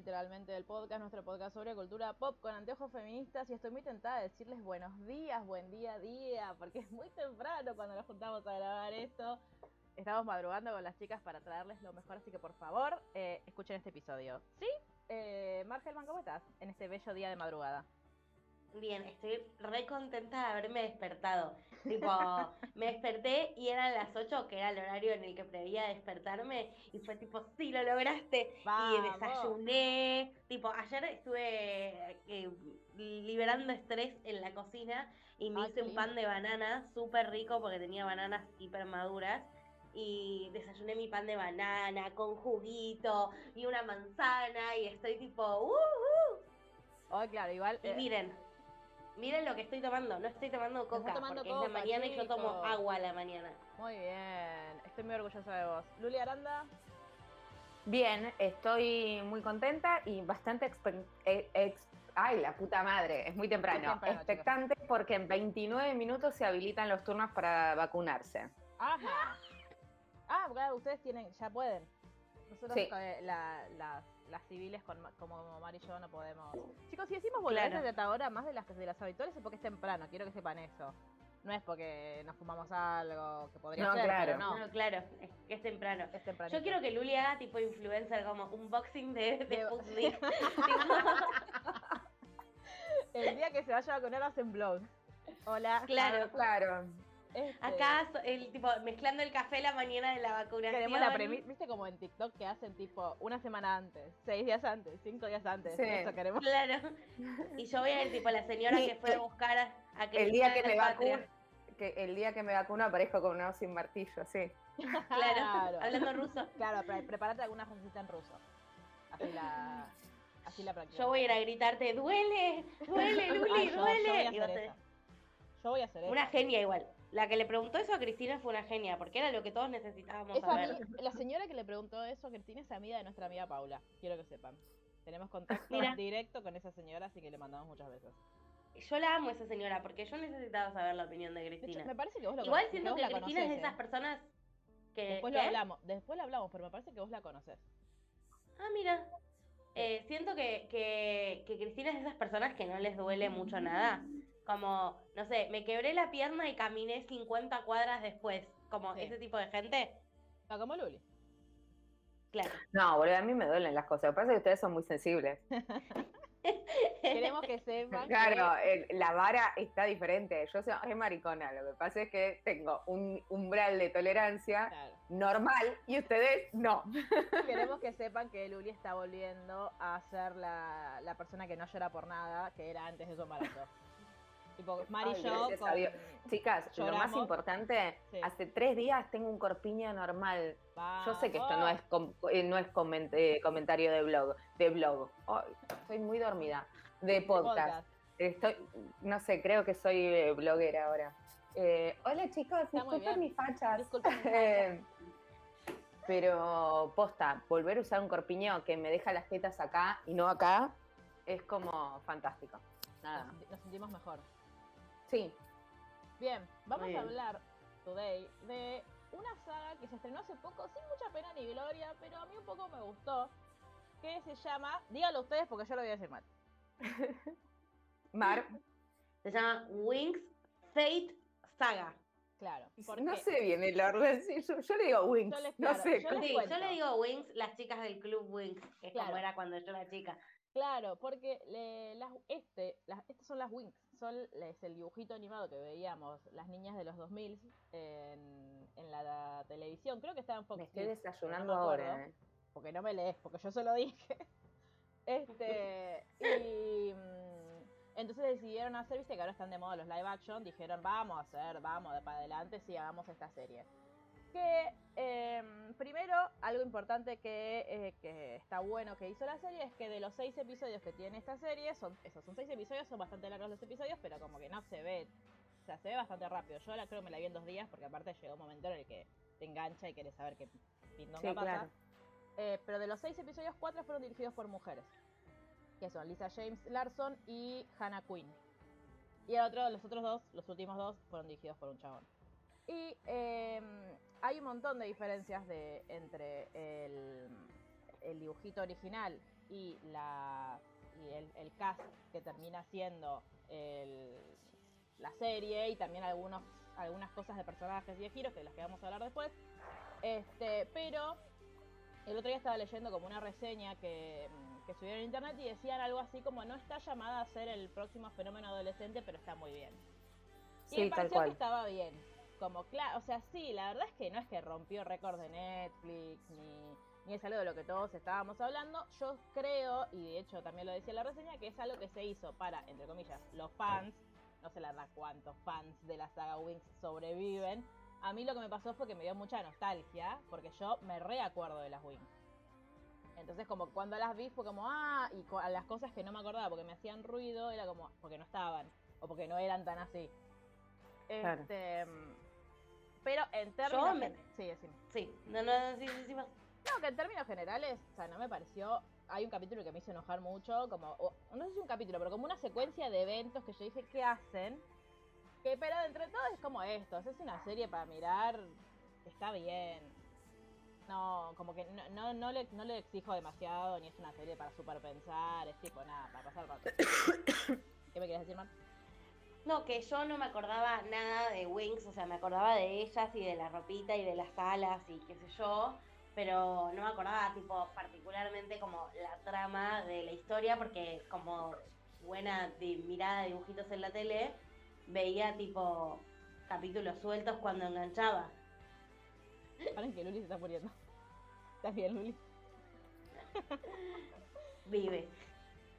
Literalmente del podcast, nuestro podcast sobre cultura pop con anteojos feministas y estoy muy tentada de decirles buenos días, buen día, día, porque es muy temprano cuando nos juntamos a grabar esto. Estamos madrugando con las chicas para traerles lo mejor, así que por favor, eh, escuchen este episodio. ¿Sí? Eh, Margelman, ¿cómo estás en este bello día de madrugada? Bien, estoy re contenta de haberme despertado. Tipo, me desperté y eran las 8, que era el horario en el que prevía despertarme, y fue tipo, sí, lo lograste. Y desayuné. Tipo, ayer estuve eh, liberando estrés en la cocina y me Ay, hice un pan de banana súper rico porque tenía bananas hiper maduras. Y desayuné mi pan de banana con juguito y una manzana y estoy tipo, ¡uh! uh". Oh, claro, igual. Y eh, miren, miren lo que estoy tomando. No estoy tomando coca tomando porque es la coca, mañana y yo tomo agua a la mañana. muy bien, estoy muy orgullosa de vos. Luli Aranda, Bien, estoy muy contenta y bastante expe- eh, ex- ay, la puta madre, es muy temprano. Muy temprano, Expectante porque en 29 minutos se habilitan los turnos para vacunarse. Ajá. Ah, ustedes tienen, ya pueden. Nosotros, Sí. eh, la- las, las civiles con, como Mari y yo no podemos. Chicos, si decimos boludeces Claro. de ahora más de las de las habituales es porque es temprano, quiero que sepan eso. No es porque nos fumamos algo que podría No, ser, claro. pero no, No, claro, es que es temprano. es temprano. Yo quiero que Luli haga tipo influencer, como unboxing de, de De-. El día que se vaya a vacunar hacen blog. Hola. Claro. Claro. Este, Acá, el tipo, mezclando el café la mañana de la vacunación. Queremos la premisa, viste como en TikTok que hacen tipo una semana antes, seis días antes, cinco días antes. Sí. Eso queremos. Claro. Y yo voy a ir tipo la señora Sí, que fue a buscar a, a El día que me vacuno, que el día que me vacuno aparezco con voz sin martillo, sí. Claro, hablando ruso. Claro, pre- prepárate alguna frasecita en ruso. Así la, así la. Yo voy a ir a gritarte, duele, duele, Luli, Ay, yo- yo duele. voy a hacer. Yo voy a hacer eso. Una genia igual. La que le preguntó eso a Cristina fue una genia, porque era lo que todos necesitábamos Es saber. la señora que le preguntó eso a Cristina es amiga de nuestra amiga Paula. Quiero que sepan. Tenemos contacto Mira. directo con esa señora, así que le mandamos muchas veces. Yo la amo a esa señora, porque yo necesitaba saber la opinión de De hecho, Cristina. me parece que vos lo Igual siento que Cristina es de esas ¿eh? personas que... Después ¿qué? lo hablamos, después lo hablamos, pero me parece que vos la conoces. Ah, mira. Eh, siento que, que, que Cristina es de esas personas que no les duele mucho nada. Como, no sé, me quebré la pierna y caminé 50 cuadras después. Como Sí. ese tipo de gente. No, como Luli. Claro. No, boludo, a mí me duelen las cosas. Lo que pasa es que ustedes son muy sensibles. Queremos que sepan Claro, el- la vara está diferente. Yo soy maricona. Lo que pasa es que tengo un umbral de que, tolerancia claro, normal y ustedes no. queremos que sepan que Luli está volviendo a ser la, la persona que no llora por nada, que era antes de su embarazo. Tipo, Mari y Ay, yo con-. Chicas, lo más importante, Sí. hace tres días tengo un corpiño normal. Yo sé que esto no es com- eh, no es coment- eh, comentario de blog, de blog. Ay, estoy muy dormida. De podcast. Estoy, no sé, creo que soy eh, bloguera ahora. Eh, hola chicos, disculpen mis fachas. Disculpen mis Pero posta, volver a usar un corpiño que me deja las tetas acá y no acá es como fantástico. Nada. Nos, nos sentimos mejor. Sí, Bien, vamos a hablar today de una saga que se estrenó hace poco, sin mucha pena ni gloria, pero a mí un poco me gustó, que se llama, díganlo ustedes porque yo lo voy a decir mal. Mar, Se llama Wings Fate Saga. Claro, porque no sé bien el orden, sí, yo, yo le digo Wings, Yo les- no sé. yo les Sí, cuento. yo le digo Wings, las chicas del club Wings, que es Claro. como era cuando yo era chica. Claro, porque le- las, este, las, estas son las Winx, son, es el dibujito animado que veíamos las niñas de los 2000 en, en la, televisión. Creo que estaba en Fox Me estoy Kids, desayunando no acuerdo, ahora. eh. Porque no me lees, porque yo solo dije. Este, y mm, entonces decidieron hacer, viste que ahora están de moda los live action, dijeron vamos a hacer, vamos de para adelante, sí, hagamos esta serie. Que em, primero, algo importante que, eh, que está bueno que hizo la serie es que de los seis episodios que tiene esta serie, son, esos son seis episodios, son bastante largos los episodios, pero como que no se ve, o sea, se ve bastante rápido. Yo la creo que me la vi en dos días, porque aparte llegó un momento en el que te engancha y quieres saber qué pindonga Sí, pasa. claro. Eh, pero de los seis episodios, cuatro fueron dirigidos por mujeres. Que son Lisa James Larson y Hannah Quinn. Y el otro, los otros dos, los últimos dos, fueron dirigidos por un chabón. Y eh, hay un montón de diferencias de, entre el, el dibujito original y, la, y el, el cast que termina siendo el- la serie y también algunos, algunas cosas de personajes y de giros que de las que vamos a hablar después. Este, pero el otro día estaba leyendo como una reseña que, que subieron en internet y decían algo así como no está llamada a ser el próximo fenómeno adolescente, pero está muy bien. Y Sí, me tal pareció cual. que estaba bien. Como claro, o sea, sí, la verdad es que no es que rompió récord de Netflix, ni, ni es algo de lo que todos estábamos hablando. Yo creo, y de hecho también lo decía la reseña, que es algo que se hizo para, entre comillas, los fans. No sé la verdad cuántos fans de la saga Wings sobreviven. A mí lo que me pasó fue que me dio mucha nostalgia, porque yo me reacuerdo de las Wings. Entonces como cuando las vi fue como, ah, y a las cosas que no me acordaba porque me hacían ruido, era como, porque no estaban, o porque no eran tan así. Claro. Este, mm, pero en términos... me- Sí, decime. Sí, no, no, sí, sí, sí, más. No, que en términos generales, o sea, no me pareció. Hay un capítulo que me hizo enojar mucho, como. o- no sé si un capítulo, pero como una secuencia de eventos que yo dije, ¿qué hacen? Que, pero entre todo es como esto. Es una serie para mirar, está bien. No, como que no, no, no, le, no le exijo demasiado, ni es una serie para super pensar, es tipo nada, para pasar el rato. ¿Qué me querías decir, Mar? No, que yo no me acordaba nada de Wings, o sea, me acordaba de ellas y de la ropita y de las alas y qué sé yo, pero no me acordaba, tipo, particularmente como la trama de la historia, porque como buena de mirada de dibujitos en la tele, veía, tipo, capítulos sueltos cuando enganchaba. Paren que Luli se está muriendo. ¿Estás bien, Luli? Vive.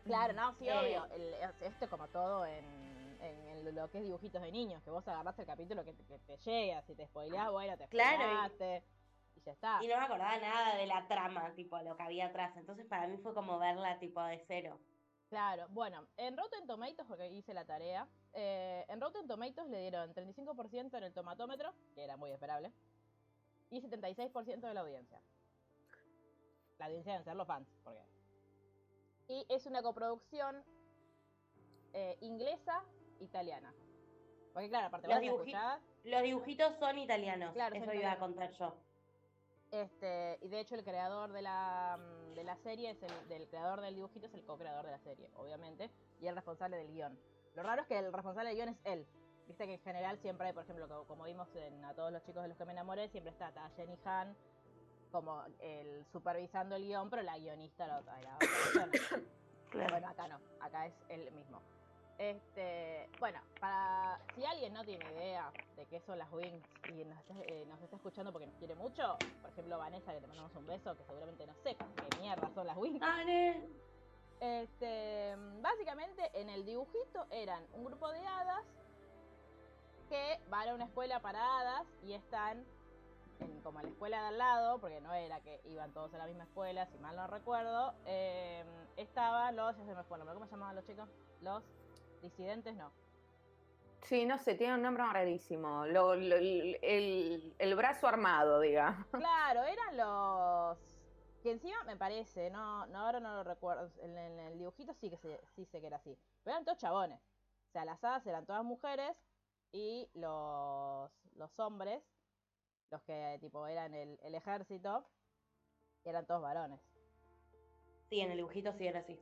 Claro, no, sí, Eh, obvio. El- es- esto como todo en, en el- lo que es dibujitos de niños, que vos agarrás el capítulo que te, que te llega, si te spoileás, bueno, te Claro, y- ya está. Y no me acordaba nada de la trama, tipo, lo que había atrás. Entonces para mí fue como verla, tipo, de cero. Claro, bueno, en Rotten Tomatoes, porque hice la tarea, eh, en Rotten Tomatoes le dieron 35% en el tomatómetro, que era muy esperable, y 76% de la audiencia. La audiencia deben ser los fans, porque... Y es una coproducción eh, inglesa-italiana. Porque claro, aparte Los dibuji-. Los dibujitos son italianos, Claro, eso iba a italianos. contar yo. Este, y de hecho el creador de la, mm, de la serie es el del creador del dibujito es el co-creador de la serie, obviamente, y el responsable del guion. Lo raro es que el responsable del guion es él. Viste que en general siempre hay, por ejemplo, co- como, vimos en A todos los chicos de los que me enamoré, siempre está, está Jenny Han como el supervisando el guion, pero la guionista era otra, era otra persona. Bueno, acá no, acá es él mismo. Este, bueno, para si alguien no tiene idea de qué son las Wings y nos está, eh, nos está escuchando porque nos quiere mucho, por ejemplo Vanessa, que te mandamos un beso, que seguramente no sepa qué mierda son las Wings. Ane. Este, básicamente en el dibujito eran un grupo de hadas que van a una escuela para hadas y están en, como en la escuela de al lado, porque no era que iban todos a la misma escuela, si mal no recuerdo, eh, estaban los, ya se me fue el nombre, ¿cómo se llamaban los chicos? Los disidentes, no. Sí, no sé, tiene un nombre rarísimo. Lo- lo- el, el- el brazo armado, diga. Claro, eran los que encima me parece, no, no ahora no lo recuerdo, en, en el dibujito sí que se- sí sé que era así, pero eran todos chabones. O sea, las hadas eran todas mujeres y los, los hombres, los que tipo eran el, el ejército, eran todos varones. Sí, en el dibujito sí era así.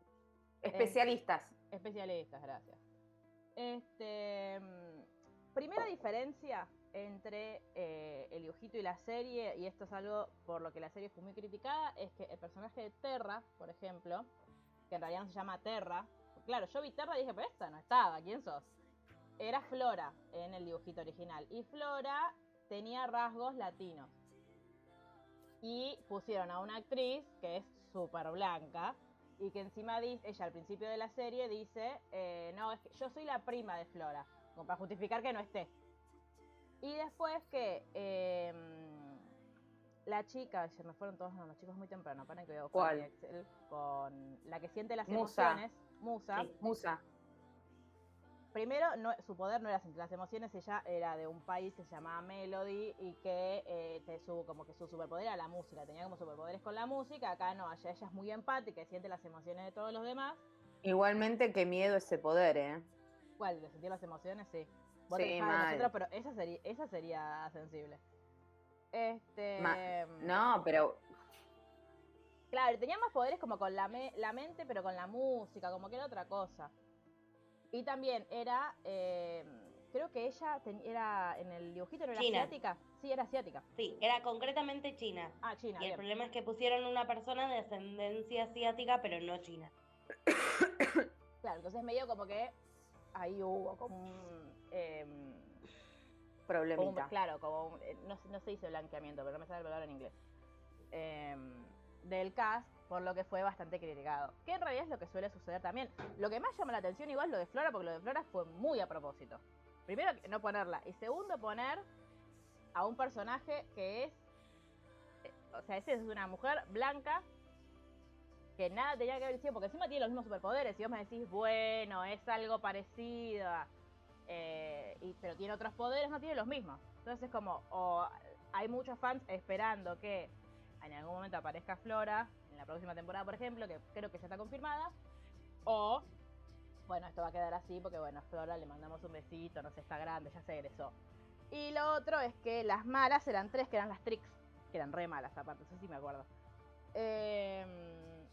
Especialistas. Especialistas, gracias. Este, mm, primera diferencia entre eh, el dibujito y la serie, y esto es algo por lo que la serie fue muy criticada, es que el personaje de Terra, por ejemplo, que en realidad se llama Terra, claro, yo vi Terra y dije, pero esta no estaba, ¿quién sos? Era Flora en el dibujito original, y Flora tenía rasgos latinos. Y pusieron a una actriz que es súper blanca, Y que encima dice, ella al principio de la serie dice, eh, no, es que yo soy la prima de Flora, como para justificar que no esté. Y después que em, la chica, se me fueron todos los chicos muy temprano, para que veo ¿Cuál? Excel, con la que siente las Musa. emociones, Musa. Sí. Musa. Primero, no, su poder no era sentir las emociones, ella era de un país que se llamaba Melody y que eh, te- su, como que su superpoder era la música, tenía como superpoderes con la música, acá no, allá ella es muy empática y siente las emociones de todos los demás. Igualmente, qué miedo ese poder, ¿eh? ¿Cuál? ¿De sentir las emociones? Sí. Vos Sí, te mal. nosotros, pero esa sería, esa sería sensible. Este. Ma- No, pero Claro, tenía más poderes como con la, me- la mente, pero con la música, como que era otra cosa. Y también era, eh, creo que ella ten- era, en el dibujito no era China. asiática. Sí, era asiática. Sí, era concretamente China. Ah, China. Y el problema es que pusieron una persona de ascendencia asiática, pero no china. Claro, entonces medio como que ahí hubo como un... em, como un- problemita. claro, como un- eh, no, se- no se dice blanqueamiento, pero no me sale la palabra en inglés. Em, del cast, por lo que fue bastante criticado. Que en realidad es lo que suele suceder también. Lo que más llama la atención igual lo de Flora, porque lo de Flora fue muy a propósito. Primero, no ponerla. Y segundo, poner a un personaje que es... eh, O sea, esa es una mujer blanca que nada tenía que ver sido, porque encima tiene los mismos superpoderes. Y vos me decís, bueno, es algo parecido eh, pero tiene otros poderes, no tiene los mismos. Entonces es como, o hay muchos fans esperando que en algún momento aparezca Flora, la próxima temporada, por ejemplo, que creo que ya está confirmada, o, bueno, esto va a quedar así porque, bueno, a Flora le mandamos un besito, no sé, está grande, ya se egresó. Y lo otro es que las malas eran tres, que eran las Tricks, que eran re malas aparte, eso sí me acuerdo. Em,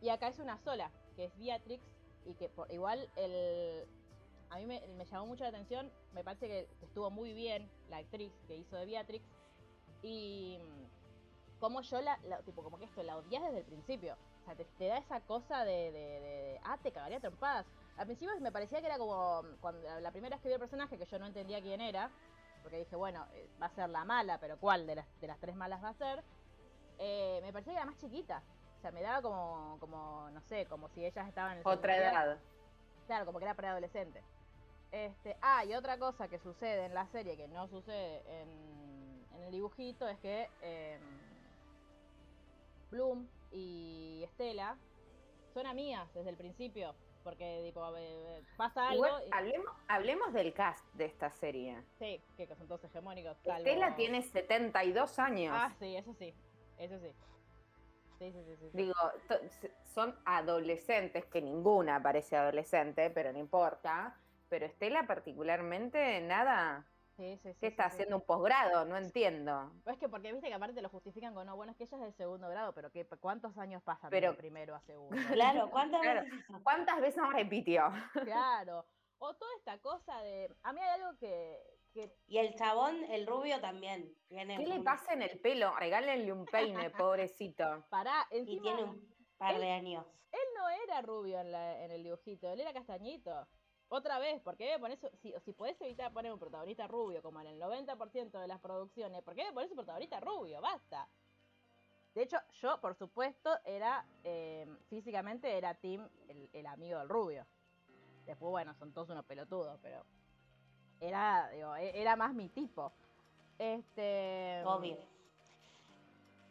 y acá es una sola, que es Beatrix, y que por, igual el, a mí me, me llamó mucho la atención, me parece que estuvo muy bien la actriz que hizo de Beatrix y como yo la, la- tipo como que esto la odias desde el principio, o sea, te, te da esa cosa de, de, de- de, ah, te cagaría trompadas. Al principio me parecía que era como cuando la, primera vez que vi el personaje que yo no entendía quién era, porque dije, bueno, eh, va a ser la mala, pero ¿cuál de las, de las tres malas va a ser? Eh, me parecía que era más chiquita. O sea, me daba como, como, no sé, como si ellas estaban en el Otra edad. Claro, como que era preadolescente. Este, ah, y otra cosa que sucede en la serie que no sucede en, en el dibujito es que eh, Bloom y Estela son amigas desde el principio. Porque tipo, eh, pasa algo. Igual, hablemos, hablemos del cast de esta serie. sí, que son todos hegemónicos. salvo- Estela tiene 72 años. Ah, sí, eso sí. Eso sí. Sí, sí, sí. Digo, son adolescentes, que ninguna parece adolescente, pero no importa. Pero Estela particularmente, nada. Sí, sí, sí, ¿Qué sí, está sí. haciendo un posgrado? No entiendo. Pues es que porque viste que aparte te lo justifican con, no, bueno, es que ella es del segundo grado, pero que, ¿cuántos años pasan Pero- de primero a segundo? Claro, ¿cuántas Claro. veces? ¿Cuántas veces repitió? Claro. O toda esta cosa de. A mí hay algo que. que Y el chabón, el rubio también. Tiene ¿Qué le un- pasa en el pelo? Regálenle un peine, pobrecito. pará, Y encima. tiene un par él- de años. Él no era rubio en, la- en el dibujito, él era castañito. Otra vez, ¿por qué me pones, si, si podés evitar poner un protagonista rubio como en el 90% de las producciones, ¿por qué me pones un protagonista rubio? Basta. De hecho, yo, por supuesto, era, eh, físicamente era Tim, el, el amigo del rubio. Después, bueno, son todos unos pelotudos, pero era, digo, e- era más mi tipo. Este. Obvio.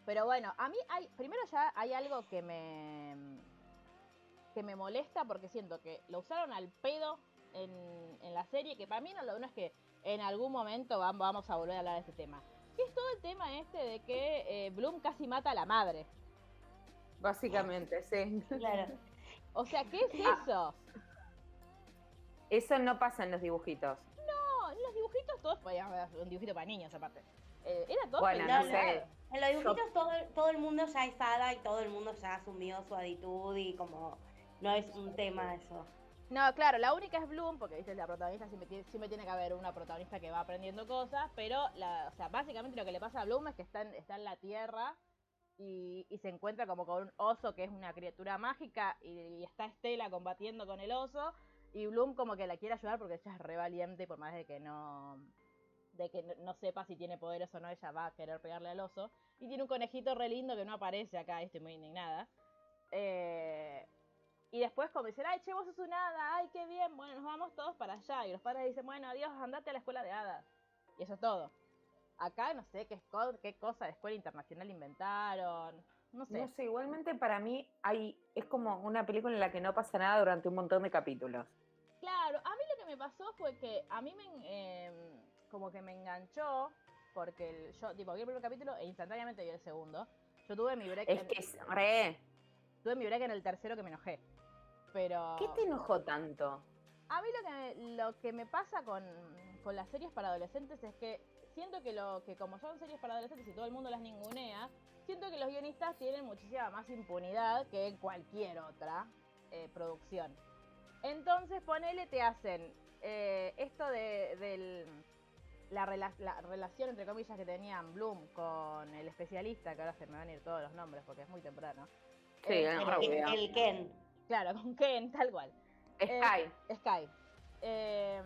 Pero bueno, a mí hay, primero ya hay algo que me que me molesta porque siento que lo usaron al pedo en, en la serie, que para mí no, lo, no es que en algún momento vam- vamos a volver a hablar de este tema. Que es todo el tema este de que eh, Bloom casi mata a la madre. Básicamente, sí. Claro. O sea, ¿qué es Ah. eso? Eso no pasa en los dibujitos. No, en los dibujitos todos podían haber un dibujito para niños aparte. Eh, era todo Bueno, no sé. En los dibujitos todo, todo el mundo ya es hada y todo el mundo ya asumió su actitud y como no es un tema eso. No, claro, la única es Bloom, porque viste, la protagonista siempre tiene, siempre tiene que haber una protagonista que va aprendiendo cosas, pero la, o sea, básicamente lo que le pasa a Bloom es que está en, en la Tierra y, y se encuentra como con un oso que es una criatura mágica y, está Estela combatiendo con el oso y Bloom como que la quiere ayudar porque ella es re valiente por más de que no de que no, no sepa si tiene poderes o no, ella va a querer pegarle al oso. Y tiene un conejito re lindo que no aparece acá, estoy muy indignada. Eh, Y después como dicen, ay, che, vos sos una hada, ay, qué bien, bueno, nos vamos todos para allá. Y los padres dicen, bueno, adiós, andate a la escuela de hadas. Y eso es todo. Acá no sé qué, qué cosa de escuela internacional inventaron. No sé. No sé, igualmente para mí hay, es como una película en la que no pasa nada durante un montón de capítulos. Claro, a mí lo que me pasó fue que a mí me, em, como que me enganchó, porque el, yo, tipo, vi el primer capítulo e instantáneamente vi el segundo. Yo tuve mi break. Es que es re. Tuve mi break en el tercero que me enojé. Pero. ¿Qué te enojó tanto? A mí lo que, lo que me pasa con, con las series para adolescentes es que siento que lo que como son series para adolescentes y todo el mundo las ningunea, siento que los guionistas tienen muchísima más impunidad que cualquier otra eh, producción. Entonces, ponele, te hacen eh, esto de, la, relación, entre comillas, que tenían Bloom con el especialista, que ahora se me van a ir todos los nombres porque es muy temprano. Sí, eh, el, Ken. Claro, con Ken, tal cual. Sky. Sky. Em,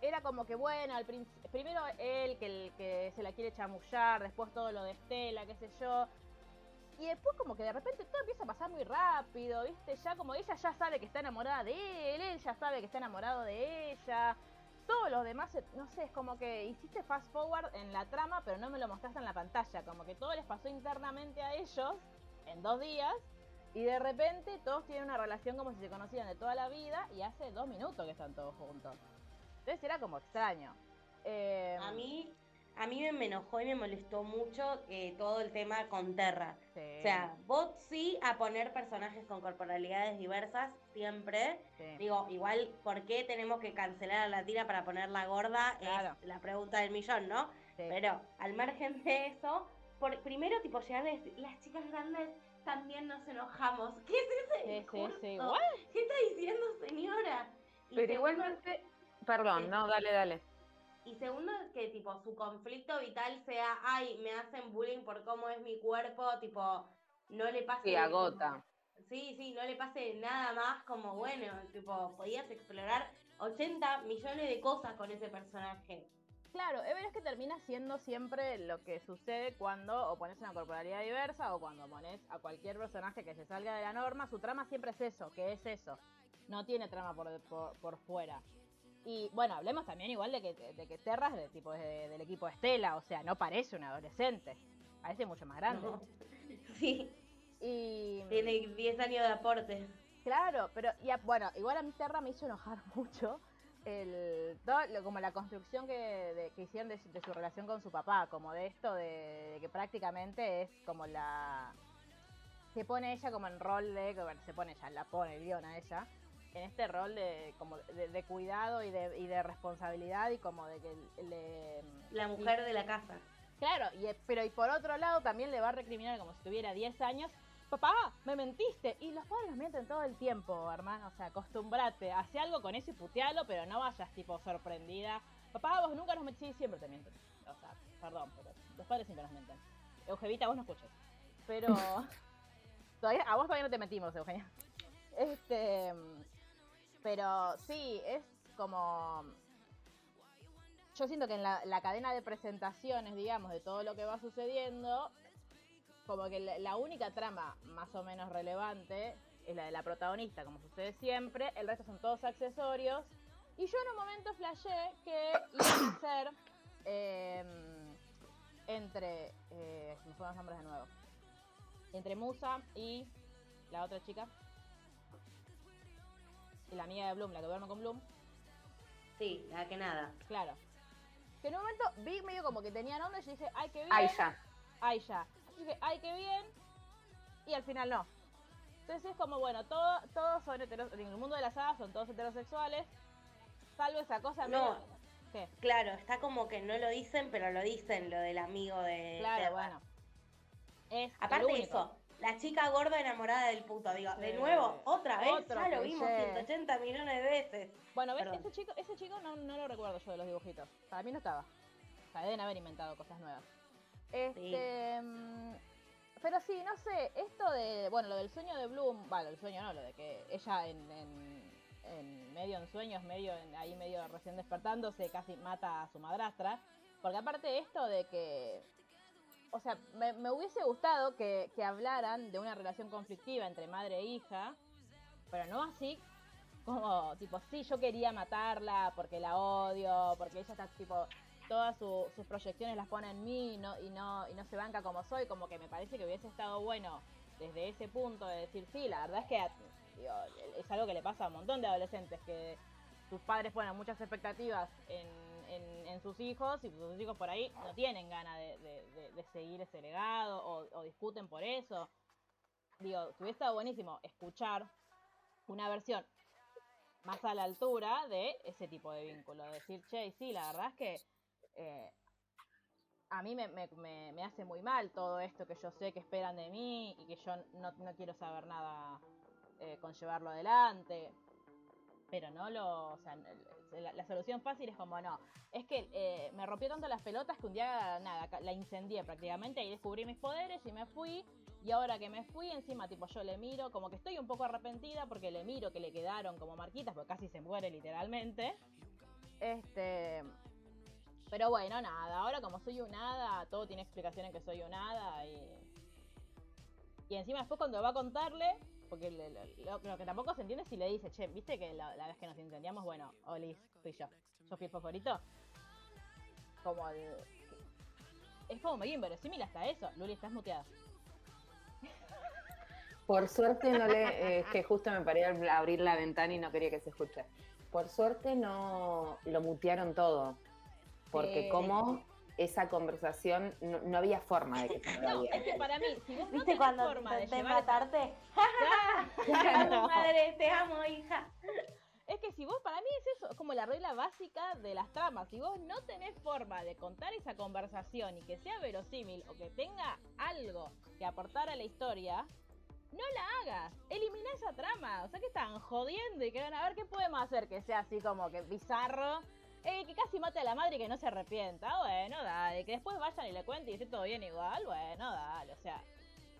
era como que bueno, al primero él que, el, que se la quiere chamullar, después todo lo de Estela, qué sé yo. Y después como que de repente todo empieza a pasar muy rápido, ¿viste? Ya como ella ya sabe que está enamorada de él, él ya sabe que está enamorado de ella. Todos los demás, no sé, es como que hiciste fast forward en la trama, pero no me lo mostraste en la pantalla. Como que todo les pasó internamente a ellos en dos días. Y de repente todos tienen una relación como si se conocieran de toda la vida y hace dos minutos que están todos juntos. Entonces era como extraño. Eh, a mí a mí me enojó y me molestó mucho eh, todo el tema con Terra. O sea, vos sí a poner personajes con corporalidades diversas, siempre. Digo, igual, ¿por qué tenemos que cancelar a la tira para ponerla gorda? Es la pregunta del millón, ¿no? Pero al margen de eso, por, primero, tipo, llegarles, las chicas grandes también nos enojamos. ¿Qué es ese? ¿Qué está diciendo, señora? Pero igualmente Perdón, no, dale, dale. Y segundo, que tipo su conflicto vital sea, ay, me hacen bullying por cómo es mi cuerpo, tipo, no le pase. Sí, agota. Sí, sí, no le pase nada más, como bueno, tipo, podías explorar 80 millones de cosas con ese personaje. Claro, es que termina siendo siempre lo que sucede cuando o pones una corporalidad diversa o cuando pones a cualquier personaje que se salga de la norma, su trama siempre es eso, que es eso. No tiene trama por, por, por fuera. Y bueno, hablemos también igual de que, de que Terra es de, tipo, del equipo Estela, o sea, no parece un adolescente, parece mucho más grande. Sí. Y... Tiene 10 años de aporte. Claro, pero ya, bueno, igual a mí Terra me hizo enojar mucho el todo, como la construcción que, que hicieron de, su relación con su papá, como de esto de, que prácticamente es como la se pone ella como en rol de, bueno, se pone ella, la pone el guion a ella, en este rol de, como de, cuidado y de, y de responsabilidad y como de que le... La mujer de la casa. Claro, y, pero y por otro lado también le va a recriminar como si tuviera 10 años. Papá, me mentiste. Y los padres mienten todo el tiempo, hermano. O sea, acostumbrate. Hace algo con eso y putealo, pero no vayas tipo sorprendida. Papá, vos nunca nos mentís, siempre te mienten. O sea, perdón, pero los padres siempre nos mienten. Eugevita, vos no escuches. Pero... todavía, a vos todavía no te metimos, Eugenia. Este... Pero sí, es como... Yo siento que en la, cadena de presentaciones, digamos, de todo lo que va sucediendo, como que la, única trama más o menos relevante es la de la protagonista, como sucede siempre, el resto son todos accesorios. Y yo en un momento flashé que iba a ser em, entre. Eh, me fueron los nombres de nuevo. Entre Musa y la otra chica la amiga de Bloom, la que duerme con Bloom. Sí, la que nada. Claro. Que en un momento vi medio como que tenía nombre y dije, ay, qué bien. Aisha. Aisha. Yo dije, ay, qué bien. Y al final no. Entonces es como, bueno, todo, todos son heterosexuales. En el mundo de las hadas son todos heterosexuales. Salvo esa cosa. No. ¿Qué? Claro, está como que no lo dicen, pero lo dicen, lo del amigo de. Claro, bueno. Es Aparte de eso, la chica gorda enamorada del puto. Digo, de nuevo, otra vez, ya lo vimos 180 millones de veces. Bueno, ¿ves? Ese chico, ese chico no, no, lo recuerdo yo de los dibujitos. Para mí no estaba. O sea, deben haber inventado cosas nuevas. Este. Mm, pero sí, no sé, esto de. Bueno, lo del sueño de Bloom. Bueno, el sueño no, lo de que ella en, medio en sueños, medio ahí medio recién despertándose, casi mata a su madrastra. Porque aparte esto de que o sea, me, me hubiese gustado que, que hablaran de una relación conflictiva entre madre e hija, pero no así como, tipo, sí, yo quería matarla porque la odio, porque ella está, tipo, todas sus proyecciones las pone en mí y no, y, no, se banca como soy, como que me parece que hubiese estado bueno desde ese punto de decir, sí, la verdad es que es algo que le pasa a un montón de adolescentes, que sus padres ponen muchas expectativas en, sus hijos y sus hijos por ahí no tienen ganas de, seguir ese legado o, o discuten por eso. Digo, que hubiese estado buenísimo escuchar una versión más a la altura de ese tipo de vínculo. Decir, che, sí, la verdad es que eh, a mí me, me, hace muy mal todo esto que yo sé que esperan de mí y que yo no, quiero saber nada eh, con llevarlo adelante. Pero no lo. O sea, la, solución fácil es como no. Es que eh, me rompió tanto las pelotas que un día, nada, la incendié prácticamente y descubrí mis poderes y me fui y ahora que me fui, encima, tipo, yo le miro, como que estoy un poco arrepentida porque le miro que le quedaron como marquitas, porque casi se muere literalmente. Este. Pero bueno, nada, ahora como soy un hada, todo tiene explicación en que soy un hada y. Y encima después cuando va a contarle, porque lo, que tampoco se entiende es si le dice, che, viste que la, vez que nos incendiamos, bueno, Olis, fui yo. Yo fui el favorito. Como el, Es como medio inverosímil hasta eso. Luli, estás muteada. Por suerte no le, es que justo me paré a abrir la ventana y no quería que se escuche. Por suerte no lo mutearon todo, porque como esa conversación no, había forma de que se No, es que para mí, si vos ¿Viste no cuando forma de matarte? Claro. Madre, te amo, hija. Es que si vos, para mí es eso, es como la regla básica de las tramas. Si vos no tenés forma de contar esa conversación y que sea verosímil o que tenga algo que aportar a la historia, no la hagas. Elimina esa trama. O sea que están jodiendo y quieren a ver qué podemos hacer que sea así como que bizarro. Eh, que casi mate a la madre y que no se arrepienta. Bueno, dale. Que después vayan y le cuenten y esté todo bien igual. Bueno, dale. O sea.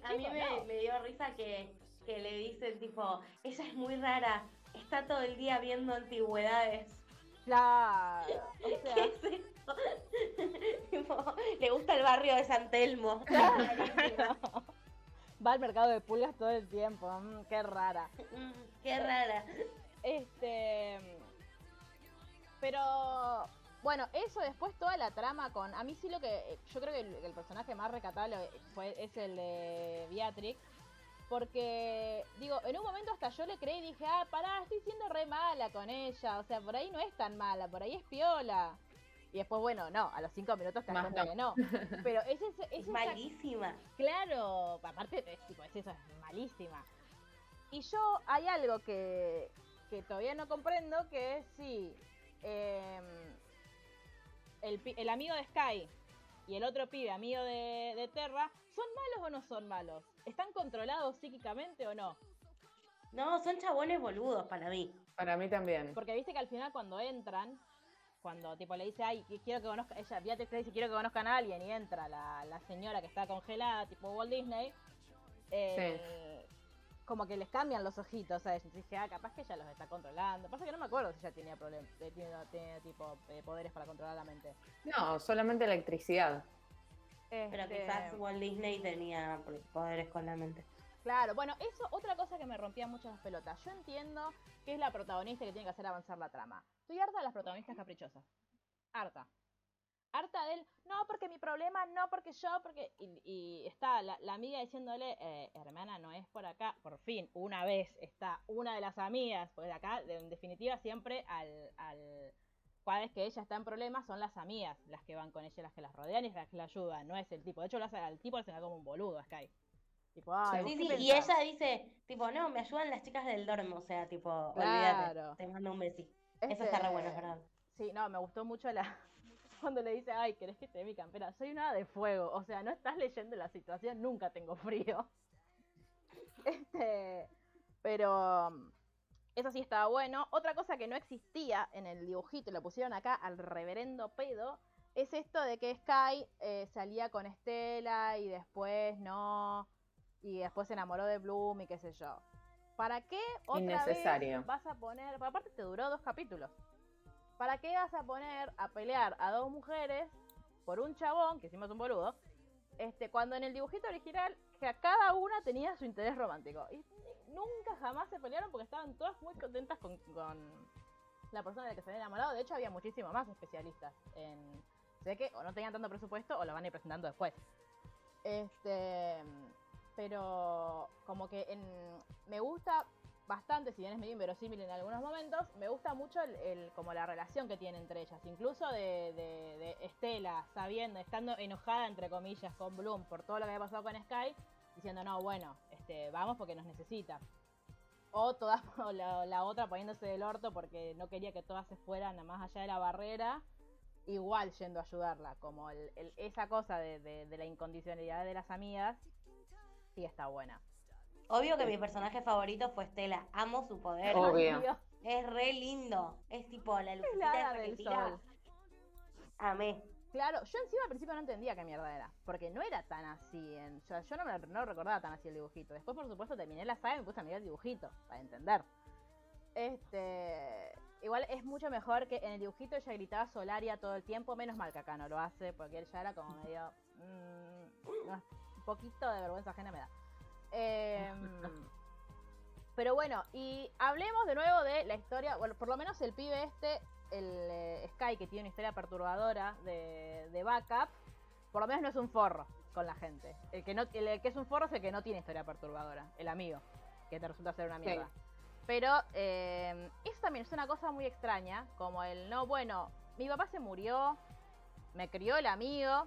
A mí me, dio risa que, que le dicen tipo, ella es muy rara. Está todo el día viendo antigüedades. Claro. O sea, ¿Qué es esto? le gusta el barrio de San Telmo. Claro va al mercado de pulgas todo el tiempo. Mm, qué rara. Mm, qué rara. Este. Pero. Bueno, eso después toda la trama con. A mí sí lo que. Yo creo que el, personaje más recatable fue, es el de Beatrix. Porque, digo, en un momento hasta yo le creí y dije, ah, pará, estoy siendo re mala con ella. O sea, por ahí no es tan mala, por ahí es piola. Y después, bueno, no, a los cinco minutos te das cuenta que no. Pero es, es, es, malísima. Claro, aparte, es, tipo, es eso, es malísima. Y yo, hay algo que, que todavía no comprendo, que es si em, el, el, amigo de Sky y el otro pibe, amigo de, de Terra, ¿son malos o no son malos? ¿Están controlados psíquicamente o no? No, son chabones boludos para mí. Para mí también. Porque viste que al final cuando entran, cuando tipo le dice, ay, quiero que conozca, ella, Beatriz le dice, quiero que conozcan a alguien y entra la, la señora que está congelada, tipo Walt Disney, eh, como que les cambian los ojitos a ellos. dije, ah, capaz que ella los está controlando. Pasa que no me acuerdo si ella tenía problemas, eh, tiene, tipo eh, poderes para controlar la mente. No, solamente electricidad. Pero este, quizás Walt Disney tenía poderes con la mente. Claro, bueno, eso, otra cosa que me rompía mucho las pelotas. Yo entiendo que es la protagonista que tiene que hacer avanzar la trama. Estoy harta de las protagonistas caprichosas. Harta. Harta de él, no, porque mi problema, no, porque yo, porque. Y, está la, amiga diciéndole, eh, hermana, no es por acá. Por fin, una vez está una de las amigas, de acá, en definitiva, siempre al, al. Cada vez que ella está en problemas, son las amigas las que van con ella, las que las rodean y las que la ayudan. No es el tipo. De hecho, lo hace, al tipo se da como un boludo, Sky. Tipo, sí, sí, y ella dice, tipo, no, me ayudan las chicas del dormo, o sea, tipo, olvídate, te mando un besito. Eso está re bueno, es verdad. Sí, no, me gustó mucho la cuando le dice, ay, ¿querés que te dé mi campera? Soy una de fuego, o sea, no estás leyendo la situación, nunca tengo frío. Este, pero eso sí estaba bueno. Otra cosa que no existía en el dibujito y lo pusieron acá al reverendo pedo, es esto de que Sky eh, salía con Estela y después no y después se enamoró de Bloom y qué sé yo. ¿Para qué otra vez vas a poner, aparte te duró dos capítulos, ¿para qué vas a poner a pelear a dos mujeres por un chabón, que hicimos un boludo, Este, cuando en el dibujito original, que cada una tenía su interés romántico. Y nunca jamás se pelearon porque estaban todas muy contentas con, la persona de la que se habían enamorado. De hecho, había muchísimo más especialistas en. Sé que o no tenían tanto presupuesto o lo van a ir presentando después. Este. Pero como que en, me gusta bastante, si bien es medio inverosímil en algunos momentos, me gusta mucho el, como la relación que tiene entre ellas. Incluso de, Estela, sabiendo, estando enojada, entre comillas, con Bloom por todo lo que había pasado con Sky, diciendo, no, bueno, este, vamos porque nos necesita. O toda la, otra poniéndose del orto porque no quería que todas se fueran más allá de la barrera, igual yendo a ayudarla. Como esa cosa de la incondicionalidad de las amigas, sí está buena. Obvio que mi personaje favorito fue Estela. Amo su poder. Obvio. Es re lindo. Es tipo la lucecita del sol. Amé. Claro, yo encima al principio no entendía qué mierda era, porque no era tan así, en, yo, yo no me no recordaba tan así el dibujito. Después, por supuesto, terminé la saga y me puse a mirar el dibujito, para entender. Este, igual es mucho mejor que en el dibujito ella gritaba Solaria todo el tiempo, menos mal que acá no lo hace, porque él ya era como medio... Mm, un poquito de vergüenza ajena me da. Em, pero bueno, y hablemos de nuevo de la historia, bueno, por lo menos el pibe este, el eh, Sky, que tiene una historia perturbadora de, de, backup, por lo menos no es un forro con la gente. El que, no, el, que es un forro es el que no tiene historia perturbadora, el amigo, que te resulta ser una mierda. Pero eh, eso también es una cosa muy extraña, como el no, bueno, mi papá se murió, me crió el amigo,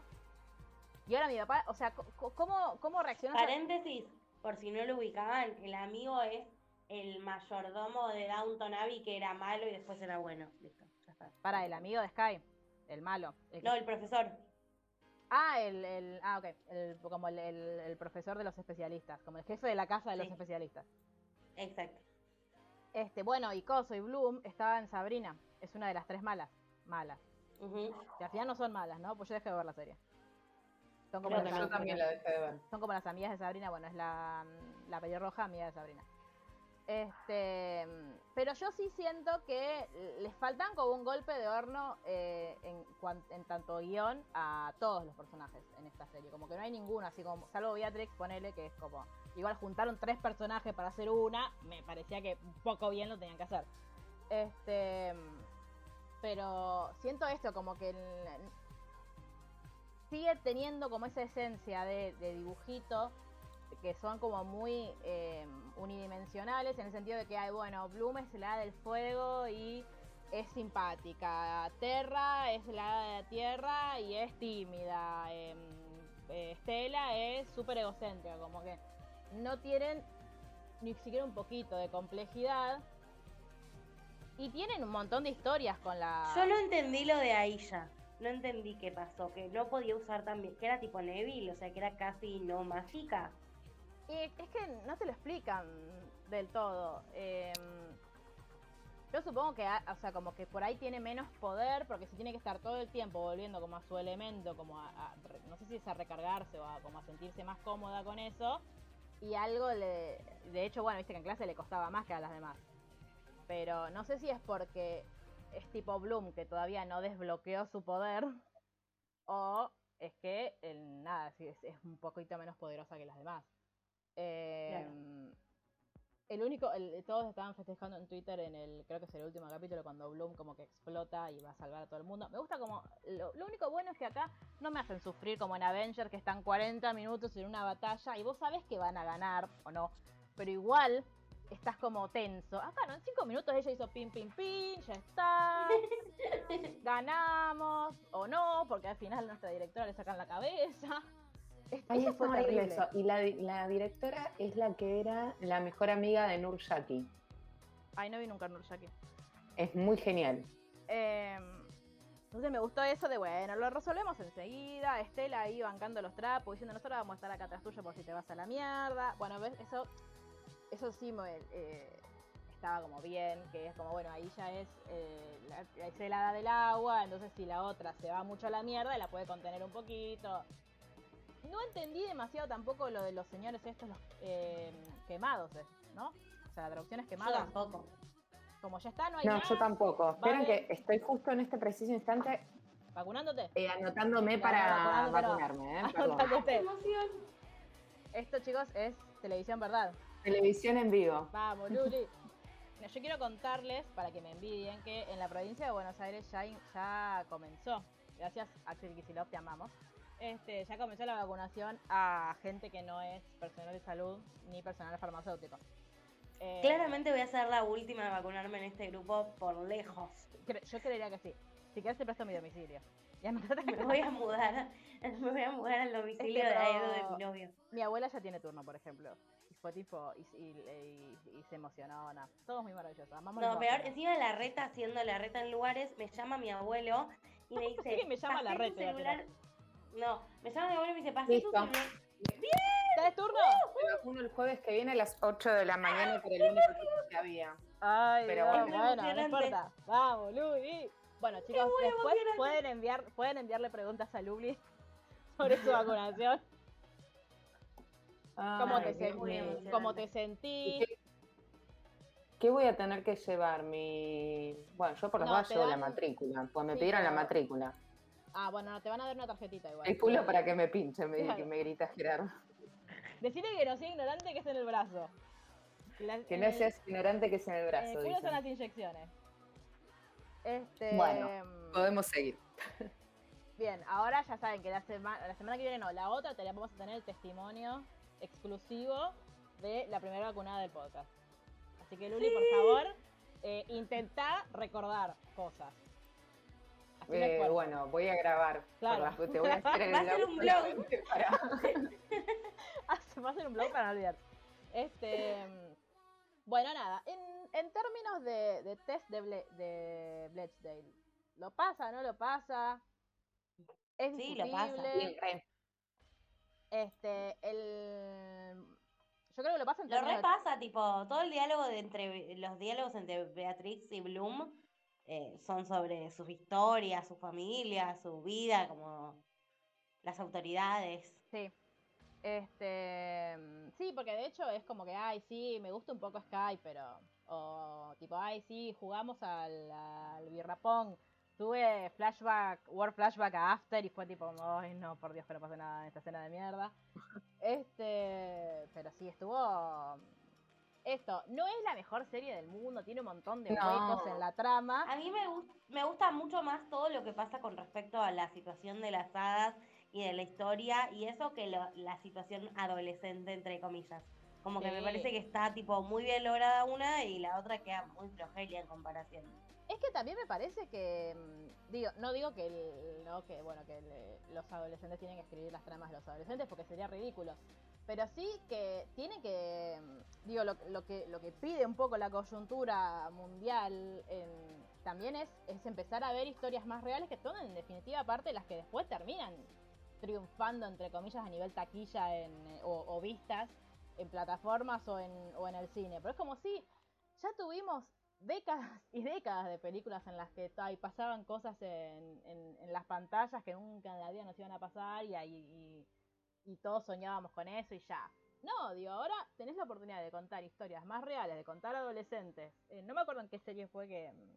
y ahora mi papá, o sea, ¿cómo, cómo reaccionó? Paréntesis, por si no lo ubicaban, el amigo es el mayordomo de Downton Abbey que era malo y después era bueno. Listo, ya está. Para, el amigo de Sky, el malo. No, el profesor. Ah, el, el ah, ok, el, como el, el, profesor de los especialistas, como el jefe de la casa de los especialistas. Exacto. Este, bueno, y Coso y Bloom estaba en Sabrina, es una de las tres malas, malas. Que al final no son malas, ¿no? Pues yo dejé de ver la serie. Son como las, yo también la dejé de ver. Son como las amigas de Sabrina, bueno, es la, la pelirroja amiga de Sabrina. Este, pero yo sí siento que les faltan como un golpe de horno eh, en, en, tanto guion a todos los personajes en esta serie. Como que no hay ninguno, así como, salvo Beatrix, ponele que es como, igual juntaron tres personajes para hacer una, me parecía que un poco bien lo tenían que hacer. Este, pero siento esto, como que sigue teniendo como esa esencia de, dibujito que son como muy eh, unidimensionales en el sentido de que hay, bueno, Bloom es la del fuego y es simpática, Terra es la de la tierra y es tímida, em, eh, Stella es súper egocéntrica, como que no tienen ni siquiera un poquito de complejidad. Y tienen un montón de historias con la... Yo no entendí lo de Aisha no entendí qué pasó, que no podía usar también, que era tipo Neville, o sea, que era casi no mágica. Y es que no te lo explican del todo. Em, yo supongo que, o sea, como que por ahí tiene menos poder, porque si tiene que estar todo el tiempo volviendo como a su elemento, como a, no sé si es a recargarse o a, como a sentirse más cómoda con eso. Y algo le, de hecho, bueno, viste que en clase le costaba más que a las demás. Pero no sé si es porque es tipo Bloom que todavía no desbloqueó su poder o es que el, nada, es, es un poquito menos poderosa que las demás. Em, el único, todos estaban festejando en Twitter en el, creo que es el último capítulo, cuando Bloom como que explota y va a salvar a todo el mundo. Me gusta como, lo, lo único bueno es que acá no me hacen sufrir como en Avenger, que están 40 minutos en una batalla y vos sabes que van a ganar o no, pero igual estás como tenso. Acá no, en cinco minutos ella hizo pin, pin, pin, ya está. Ganamos o no, porque al final nuestra directora le sacan la cabeza. Ahí fue terrible eso. Y la, la, directora es la que era la mejor amiga de Nur Shaki. Ay, no vi nunca Nur Shaki. Es muy genial. Em, entonces me gustó eso de, bueno, lo resolvemos enseguida. Estela ahí bancando los trapos, diciendo, nosotros vamos a estar acá atrás tuyo por si te vas a la mierda. Bueno, ¿ves? Eso eso sí eh, estaba como bien, que es como, bueno, ahí ya es eh, la, helada del agua, entonces si la otra se va mucho a la mierda, la puede contener un poquito. No entendí demasiado tampoco lo de los señores estos, los eh, quemados, ¿no? O sea, la traducción es quemada. tampoco. Como ya está, no hay No, yo tampoco. Esperen que estoy justo en este preciso instante ¿Vacunándote? Eh, anotándome para vacunarme, ¿eh? Perdón. Anotándote. emoción! Esto, chicos, es televisión verdad. Televisión en vivo. Vamos, Luli. No, Yo quiero contarles, para que me envidien, que en la provincia de Buenos Aires ya, ya comenzó, gracias Axel Kicillof, te amamos, este, ya comenzó la vacunación a gente que no es personal de salud ni personal farmacéutico. Eh, Claramente voy a ser la última de vacunarme en este grupo por lejos. cre- yo creería que sí. Si quieres te presto mi domicilio. Y anotate Me acá. voy a mudar, me voy a mudar al domicilio Es que de de mi novio. Mi abuela ya tiene turno, por ejemplo. Fue tipo, y, y- y- y se emocionó, no. Todo muy maravilloso. Amamos No, vacunas. encima de la reta, haciendo la reta en lugares, me llama mi abuelo y me dice. que me llama "Pasé la reta, iba a celular". No, me llama mi abuelo y me dice, pasé tu Listo. celular. ¿Tenés turno? Vacuno el jueves que viene a las 8 de la mañana, que era el único que había. Ay, Pero bueno. bueno, no importa. Vamos, Luli. Bueno, chicos, después pueden enviar, pueden enviarle preguntas a Luli sobre su vacunación. ¿Cómo, Ay, te, Dios sen- muy mío. emocionante. cómo te sentís? ¿Qué voy a tener que llevar? Mi. Bueno, yo por las No, llevo la matrícula, pues me Sí, pidieron la matrícula. Ah, bueno, no, te van a dar una tarjetita igual. El culo para que me pinche, me, Claro. que me grita Gerardo. Decirle que no sea ignorante que es en el brazo. La- Que no el- seas ignorante que es en el brazo. el culo dicen. son las inyecciones. Este, Bueno, mm, Podemos seguir. Bien, ahora ya saben que la, semana la semana que viene no, la otra te- vamos a tener el testimonio exclusivo de la primera vacunada del podcast. Así que Luli, por favor, eh, intenta recordar cosas. Eh, bueno, voy a grabar. Claro. Por las- te voy a hacer el Va a ser un blog. para- va a hacer un blog para no olvidar. Este, bueno, nada, en, en términos de, de test de, Ble- de ¿lo pasa, no lo pasa? ¿Es Sí, lo pasa. discutible? Bien, re. Este, el... Yo creo que lo pasa en Lo de- repasa, tipo, todo el diálogo de entre los diálogos entre Beatrix y Bloom eh, son sobre sus historias, su familia, su vida, como las autoridades. Sí. Este, sí, porque de hecho es como que, ay, sí, me gusta un poco Sky, pero, o tipo, ay, sí, jugamos al, al birrapón, tuve flashback, Word flashback a After y fue tipo, ay, no, por Dios que no pasa nada en esta escena de mierda. Este, pero sí, estuvo, esto, no es la mejor serie del mundo, tiene un montón de No. huecos en la trama. A mí me, gus- me gusta mucho más todo lo que pasa con respecto a la situación de las hadas y de la historia y eso que lo- la situación adolescente, entre comillas. Como que me Sí. parece que está tipo muy bien lograda una y la otra queda muy flojera en comparación. Es que también me parece que mm, digo, no digo que el- no que bueno que los adolescentes tienen que escribir las tramas de los adolescentes porque sería ridículo. Pero sí que tiene que mm, digo lo, lo que lo que pide un poco la coyuntura mundial también es, es empezar a ver historias más reales que son en definitiva parte las que después terminan triunfando entre comillas a nivel taquilla en, o, o vistas en plataformas o en, o en el cine. Pero es como si ya tuvimos décadas y décadas de películas en las que ay, pasaban cosas en, en- en las pantallas que nunca en la vida nos iban a pasar y, y, y todos soñábamos con eso y ya. No, digo, ahora tenés la oportunidad de contar historias más reales, de contar adolescentes. Eh, no me acuerdo en qué serie fue que... mm,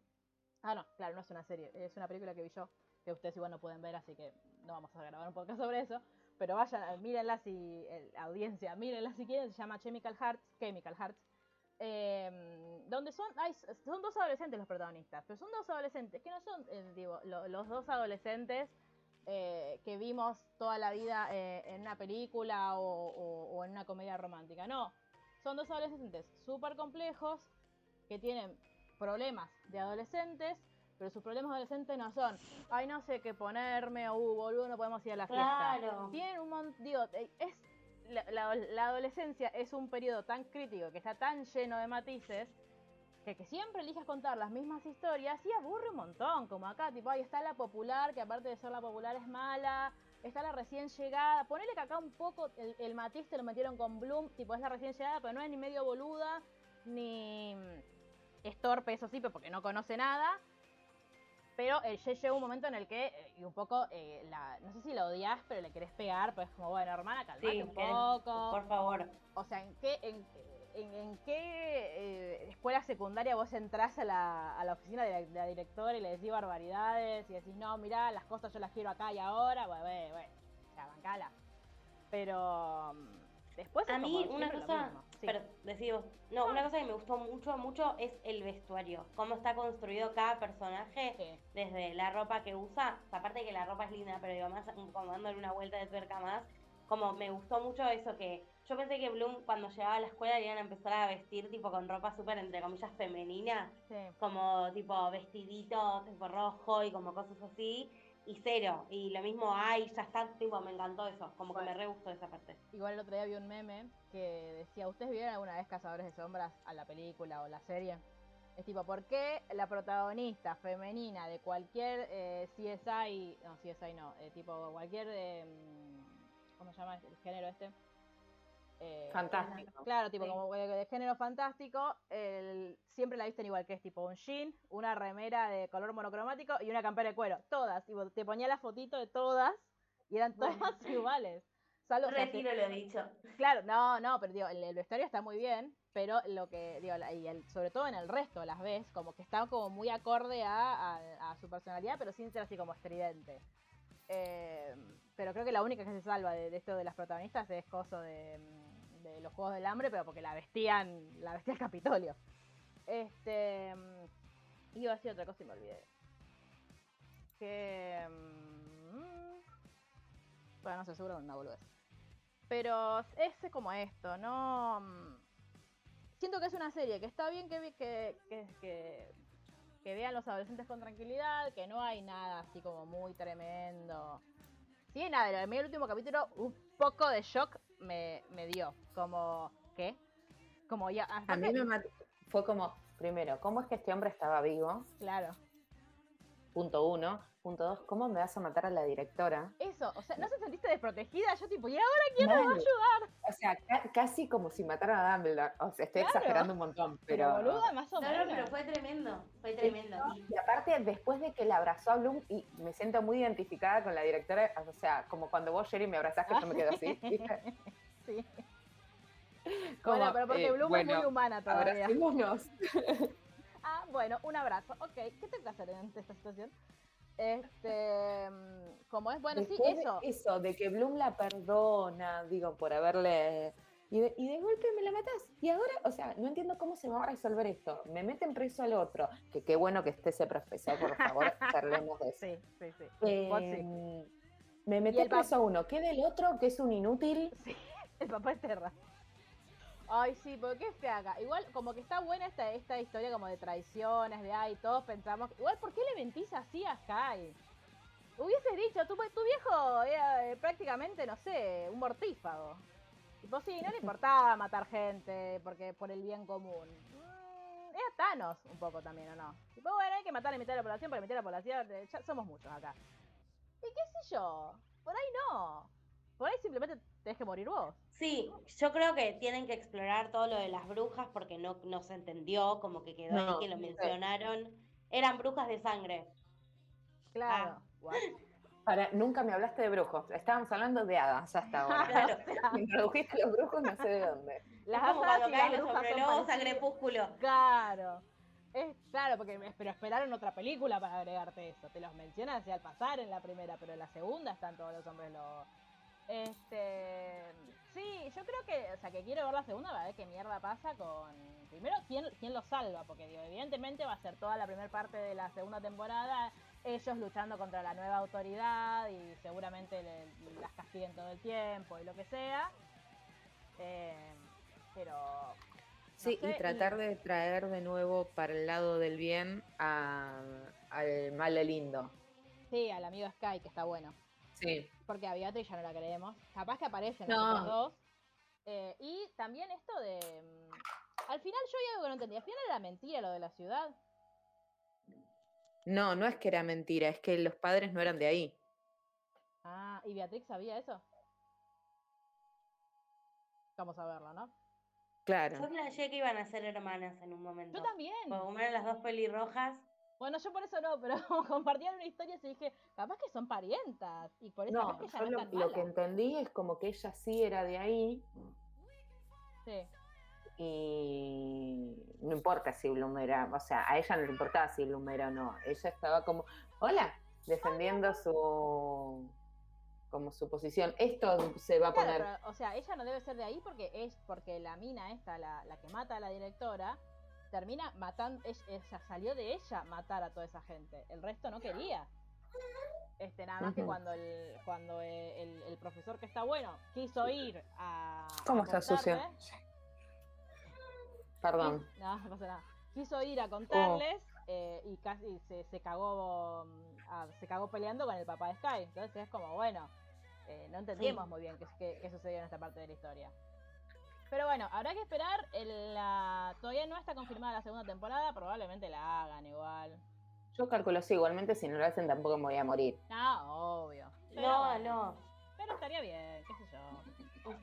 Ah, no, claro, no es una serie, es una película que vi yo, que ustedes igual no pueden ver, así que no vamos a grabar un podcast sobre eso. Pero vayan, mírenla si, eh, audiencia, mírenla si quieren, se llama Chemical Hearts, Chemical Hearts. Eh, donde son, hay, son dos adolescentes los protagonistas, pero son dos adolescentes que no son, eh, digo, lo- los dos adolescentes eh, que vimos toda la vida eh, en una película o, o- o en una comedia romántica. No, son dos adolescentes súper complejos que tienen problemas de adolescentes, pero sus problemas adolescentes no son, ay, no sé qué ponerme, o uh, boludo, no podemos ir a la fiesta. Claro. Tienen un montón, digo, eh, es, la, adolescencia es un periodo tan crítico, que está tan lleno de matices, que, siempre elijas contar las mismas historias y aburre un montón, como acá, tipo, ahí está la popular, que aparte de ser la popular es mala, está la recién llegada, ponele que acá un poco el, matiz te lo metieron con Bloom, tipo, es la recién llegada, pero no es ni medio boluda, ni es torpe, eso sí, porque no conoce nada. Pero eh, ya llega un momento en el que, eh, y un poco, eh, la, no sé si la odias, pero le querés pegar, pues es como, bueno, hermana, calmate Sí, un poco. Por favor. O sea, ¿en qué, en, en- en qué eh, escuela secundaria vos entrás a la, a la oficina de la, de la directora y le decís barbaridades y decís, no, mirá, las cosas yo las quiero acá y ahora? Bueno, bueno, bueno, o sea, bancala. Pero mm, después es A mí como una cosa. Sí. pero decido, no, una cosa que me gustó mucho, mucho es el vestuario, cómo está construido cada personaje, Sí. desde la ropa que usa, aparte de que la ropa es linda, pero digo, más como dándole una vuelta de tuerca más, como me gustó mucho eso que yo pensé que Bloom cuando llegaba a la escuela le iban a empezar a vestir tipo con ropa súper entre comillas femenina, Sí. como tipo vestidito tipo rojo y como cosas así, y cero, y lo mismo, ay, ya está, tipo, me encantó eso, como que me re gustó esa parte. Igual el otro día vi un meme que decía, ¿ustedes vieron alguna vez Cazadores de Sombras a la película o la serie? Es tipo, ¿por qué la protagonista femenina de cualquier eh, CSI, no, CSI no, eh, tipo cualquier, eh, ¿cómo se llama el género este? Eh, Fantástico. Claro, tipo Sí. como de, género fantástico, el- siempre la visten igual, que es tipo un jean, una remera de color monocromático y una campera de cuero. Todas, tipo, te ponía la fotito de todas y eran todas Bueno. iguales. Salvo, o sea, Retiro lo dicho. Claro, no, no, pero digo, el, el vestuario está muy bien, pero lo que, digo, y el- sobre todo en el resto las ves, como que está como muy acorde a, a- a su personalidad, pero sin ser así como estridente. Eh, pero creo que la única que se salva de, de esto de las protagonistas es Coso de, mm, los Juegos del Hambre, pero porque la vestían, la vestía el Capitolio. Este, mm, iba a decir otra cosa y me olvidé. Que... mm, bueno, no sé, seguro una boludez. Pero es como esto, ¿no? Mm, Siento que es una serie que está bien que, que, que, que vean los adolescentes con tranquilidad, que no hay nada así como muy tremendo. Sí, nada, en el último capítulo un poco de shock me, me dio. Como, ¿qué? Como ya... A mí me fue como, primero, ¿cómo es que este hombre estaba vivo? Claro. Punto uno. Punto dos, ¿cómo me vas a matar a la directora? Eso, o sea, ¿no se sentiste desprotegida? Yo tipo, ¿y ahora quién me va a ayudar? O sea, ca- casi como si mataran a Dumbledore. O sea, estoy Claro. exagerando un montón, Pero, pero... boluda, más o No, pero fue tremendo, fue tremendo. Y Y aparte, después de que la abrazó a Bloom, y me siento muy identificada con la directora, o sea, como cuando vos, Sherry, me abrazás, que yo me quedo así. Sí. Como, bueno, pero porque eh, Bloom es muy humana todavía. Abracémonos. Bueno, un abrazo. Ok, ¿qué te que hacer en esta situación? Este, mm, como es, bueno, sí, de eso. eso, de que Bloom la perdona, digo, por haberle... Y de, y de golpe me la matás. Y ahora, o sea, no entiendo cómo se va a resolver esto. Me meten preso al otro. Que qué bueno que esté ese profesor, por favor, charlemos de eso. Sí, sí, sí. Eh, sí. me el preso a uno. ¿Qué del otro? Que es un inútil. El papá es Terra. Ay, sí, porque qué fea acá. Igual, como que está buena esta, esta historia como de traiciones, de ay, todos pensamos. Igual, ¿por qué le mentís así a Sky? Hubieses dicho, tu, tu viejo era eh, prácticamente, no sé, un mortífago. Tipo, sí, no le importaba matar gente porque por el bien común. Mm, era Thanos un poco también, ¿o no? Tipo, bueno, hay que matar a la mitad de la población, por la mitad de la población, eh, ya somos muchos acá. Y qué sé yo, por ahí no. Por ahí simplemente tenés que morir vos. sí, yo creo que tienen que explorar todo lo de las brujas porque no, no se entendió, como que quedó No, ahí que lo mencionaron. Eran brujas de sangre. Claro. Ah. Para, nunca me hablaste de brujos. Estábamos hablando de hadas hasta ahora. Claro. Me introdujiste los brujos, no sé de dónde. Las hadas cuando caen los sombreros a crepúsculo. Claro. Es claro, porque pero esperaron otra película para agregarte eso. Te los mencionan así al pasar en la primera, pero en la segunda están todos los hombres lobos. Este, sí, yo creo que, o sea, que quiero ver la segunda para ver qué mierda pasa con primero quién quién lo salva, porque digo, evidentemente va a ser toda la primera parte de la segunda temporada ellos luchando contra la nueva autoridad y seguramente le- las castiguen todo el tiempo y lo que sea. Eh, pero Sí, sé, y tratar de traer de nuevo para el lado del bien a- al mal lindo. Sí, al amigo Sky, que está bueno. Sí. Porque a Beatriz ya no la creemos. Capaz que aparecen No. los dos. Eh, y también esto de. mm, Al final yo hay algo que no entendí. Al final era mentira lo de la ciudad. No, no es que era mentira, es que los padres no eran de ahí. Ah, ¿y Beatrix sabía eso? Vamos a verlo, ¿no? Claro. Yo flashé que iban a ser hermanas en un momento. Yo también. Como eran las dos pelirrojas, Bueno, yo por eso no, pero compartían una historia y dije, capaz que son parientas. Y por eso No, que yo lo, que entendí es como que ella sí era de ahí Sí. y no importa si Bloom era, o sea, a ella no le importaba si Bloom era o no. Ella estaba como, hola, defendiendo su como su posición. Esto se va a Claro, poner. pero, o sea, ella no debe ser de ahí porque es porque la mina esta, la, la que mata a la directora, termina matando, ella, salió de ella matar a toda esa gente. El resto no quería. Este, nada más que cuando el, cuando el, el- el profesor que está bueno quiso ir a. ¿Cómo a está sucio? Perdón. No, no pasa nada. Quiso ir a contarles Oh. eh, y casi se, se cagó mm, ah, se cagó peleando con el papá de Sky. Entonces es como, bueno, eh, no entendemos muy bien qué, qué- qué sucedió en esta parte de la historia. Pero bueno, habrá que esperar. el- la... Todavía no está confirmada la segunda temporada, probablemente la hagan igual. Yo calculo sí, igualmente si no lo hacen tampoco me voy a morir. No, obvio. Pero No, no. Pero estaría bien, qué sé yo.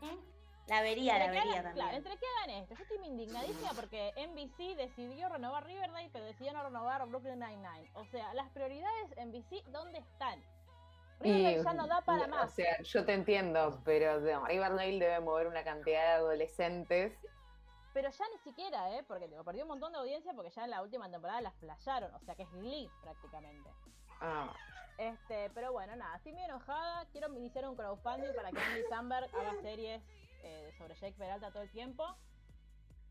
La vería, la vería hagan- también. Claro, entre que hagan esto. Yo estoy indignadísima porque NBC decidió renovar Riverdale, pero decidió no renovar Brooklyn Nine-Nine. O sea, las prioridades NBC, ¿dónde están? Riverdale ya no da para O más. sea, yo te entiendo, pero no, Riverdale debe mover una cantidad de adolescentes. Pero ya ni siquiera, ¿eh? Porque tipo, perdió un montón de audiencia porque ya en la última temporada las flasharon. O sea, que es Glee prácticamente. Ah, Este, pero bueno, nada, estoy muy enojada. Quiero iniciar un crowdfunding para que Andy Samberg haga series eh, sobre Jake Peralta todo el tiempo.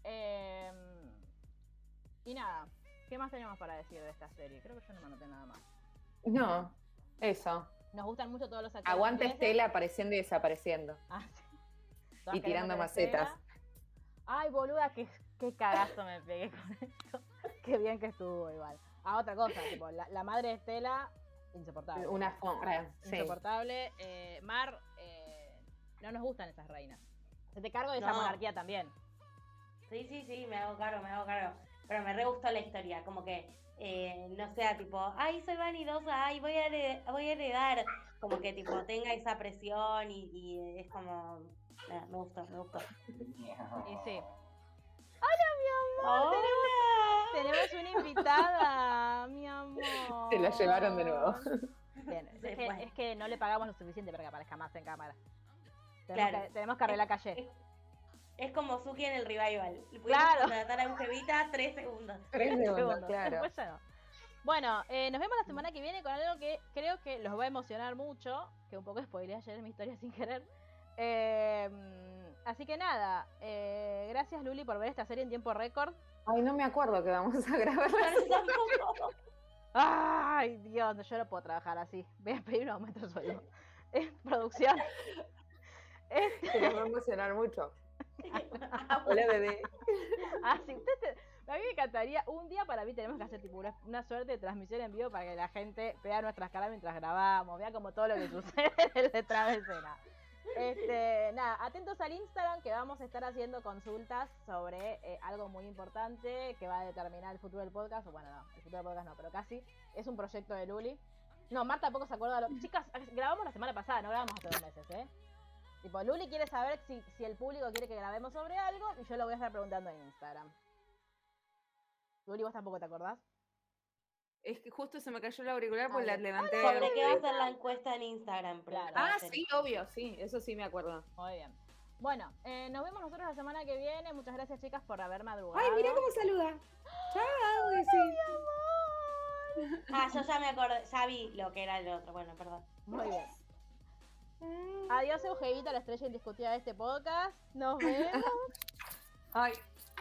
Em, y nada, ¿qué más tenemos para decir de esta serie? Creo que yo no me anoté nada más. no, eso. Nos gustan mucho todos los actores. Aguante ingleses. Estela apareciendo y desapareciendo. Ah, sí. Y tirando macetas. Estela. Ay, boluda, qué, qué cagazo me pegué con esto. Qué bien que estuvo igual. Ah, otra cosa, tipo, la, la madre de Estela, insoportable. Una forma. Sí. insoportable. Eh, Mar, eh, no nos gustan esas reinas. Se te cargo de esa monarquía también. Sí, sí, sí, me hago cargo, me hago cargo. Pero me re gustó la historia, como que eh, no sea tipo, ay, soy vanidosa, ay, voy a, voy a heredar. Como que tipo tenga esa presión y, y es como, nada, me gustó, me gustó. Y sí. ¡Hola! Tenemos una invitada, mi amor. Se la llevaron de nuevo. Bien, es, que, es que no le pagamos lo suficiente para que aparezca más en cámara. Tenemos, Claro. que, tenemos que arreglar calle. Es, como Suki en el revival. Claro. contratar a Eugevita tres segundos. Tres segundos, claro. después ya no. Bueno, eh, nos vemos la semana que viene con algo que creo que los va a emocionar mucho, que un poco spoileé ayer mi historia sin querer. Eh, así que nada, eh, gracias Luli por ver esta serie en tiempo récord. Ay, no me acuerdo que vamos a grabar. Ay, Dios, yo no puedo trabajar así. Voy a pedir un aumento de sueldo. Eh, producción. Este, Se nos va a emocionar mucho. Ah, Hola, bebé. ah, sí, usted se- a mí me encantaría, un día para mí tenemos que hacer tipo una, una suerte de transmisión en vivo para que la gente vea nuestras caras mientras grabamos, vea como todo lo que sucede en el detrás de escena. Este, nada, atentos al Instagram que vamos a estar haciendo consultas sobre eh, algo muy importante que va a determinar el futuro del podcast. o Bueno, no, el futuro del podcast no, pero casi. Es un proyecto de Luli. No, Marta tampoco se acuerda. de Lo... Chicas, grabamos la semana pasada, no grabamos hace dos meses, ¿eh? Tipo, Luli quiere saber si, si el público quiere que grabemos sobre algo y yo lo voy a estar preguntando en Instagram. Luli, ¿vos tampoco te acordás? Es que justo se me cayó el auricular porque Ah, la levanté. ¿Sobre qué va a ser la encuesta en Instagram? Claro. Ah, sí, obvio, sí, eso sí me acuerdo. Muy bien. Bueno, eh, nos vemos nosotros la semana que viene. Muchas gracias, chicas, por haber madrugado. Ay, mira cómo saluda. Chao, sí. Ah, yo ya me acordé, ya vi lo que era el otro. Bueno, perdón. Muy bien. Adiós, Eugenita, la estrella indiscutida de este podcast. Nos vemos. Ay,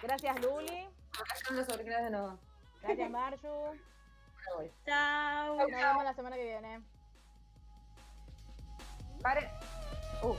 Gracias, Luli. acá están los auriculares de nuevo. Gracias, Marju. Chao. Nos vemos la semana que viene. Pare. Uh.